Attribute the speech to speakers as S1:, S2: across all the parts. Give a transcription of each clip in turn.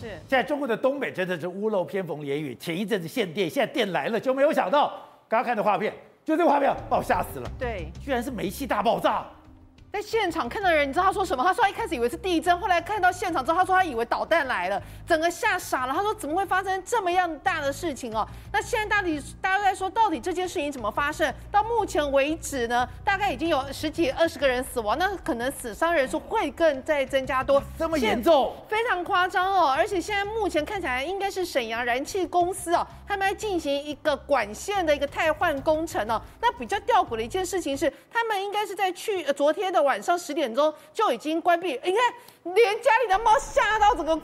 S1: 是，
S2: 现在中国的东北真的是屋漏偏逢连雨，前一阵子限电，现在电来了，就没有想到刚刚看的画面，就这个画面把我吓死了。
S1: 对，
S2: 居然是煤气大爆炸。
S1: 在现场看到的人，你知道他说什么？他说他一开始以为是地震，后来看到现场之后，他说他以为导弹来了，整个吓傻了。他说怎么会发生这么样大的事情哦？那现在到底大家都在说，到底这件事情怎么发生？到目前为止呢，大概已经有十几二十个人死亡，那可能死伤人数会更再增加多。
S2: 这么严重？
S1: 非常夸张哦！而且现在目前看起来应该是沈阳燃气公司哦，他们在进行一个管线的一个汰换工程哦。那比较吊诡的一件事情是，他们应该是在去呃昨天的晚上十点钟。就已经关闭，你看，连家里的猫吓到整个。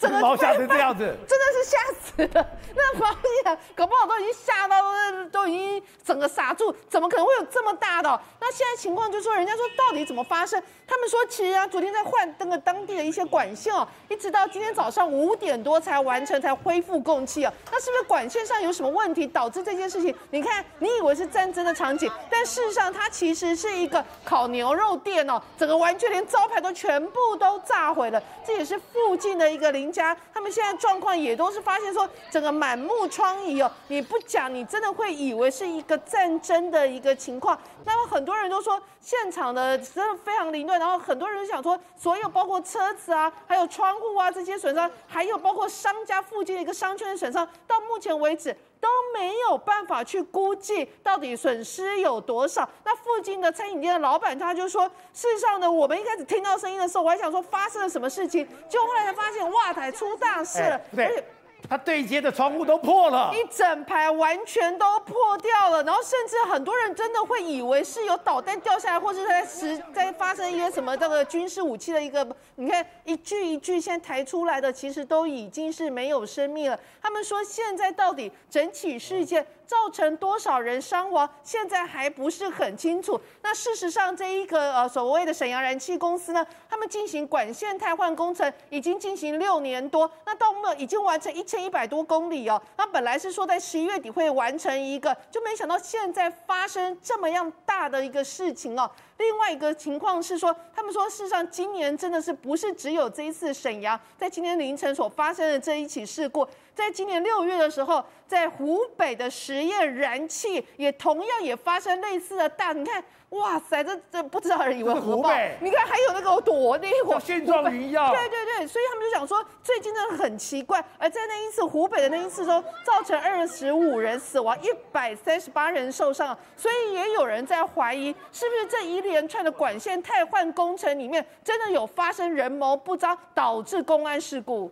S2: 整个猫吓成这样子，
S1: 真的是吓死了。那猫呀，搞不好都已经吓到，都已经整个傻住。怎么可能会有这么大的？那现在情况就是说，人家说到底怎么发生？他们说，其实啊，昨天在换那个当地的一些管线哦，一直到今天早上五点多才完成，才恢复供气啊。那是不是管线上有什么问题导致这件事情？你看，你以为是战争的场景，但事实上它其实是一个烤牛肉店哦，整个完全连招牌都全部都炸毁了。这也是附近的一个邻。家，他们现在状况也都是发现说，整个满目疮痍哦，你不讲，你真的会以为是一个战争的一个情况。那么很多人都说，现场的真的非常凌乱，然后很多人想说，所有包括车子啊，还有窗户啊这些损伤，还有包括商家附近的一个商圈的损伤，到目前为止。都没有办法去估计到底损失有多少。那附近的餐饮店的老板他就说，事实上呢，我们一开始听到声音的时候，我还想说发生了什么事情，就后来才发现，哇，台出大事了。
S2: 对。而且它对接的窗户都破了，
S1: 一整排完全都破掉了，然后甚至很多人真的会以为是有导弹掉下来，或是在实在发生一些什么这个军事武器的一个，你看一具一具现在抬出来的，其实都已经是没有生命了。他们说现在到底整起事件造成多少人伤亡，现在还不是很清楚。那事实上，这一个呃所谓的沈阳燃气公司呢，他们进行管线汰换工程已经进行六年多，那到目已经完成一千一百多公里哦。那本来是说在十一月底会完成一个，就没想到现在发生这么样大的一个事情哦。另外一个情况是说，他们说事实上今年真的是不是只有这一次沈阳在今天凌晨所发生的这一起事故。在今年六月的时候，在湖北的十堰燃气也同样也发生类似的大，你看，哇塞，这这不知道人以为核爆，你看还有那个躲那火
S2: 现状一样，
S1: 对对对，所以他们就想说，最近真的很奇怪，而在那一次湖北的那一次中，造成二十五人死亡，一百三十八人受伤，所以也有人在怀疑，是不是这一连串的管线太换工程里面，真的有发生人谋不招，导致公安事故。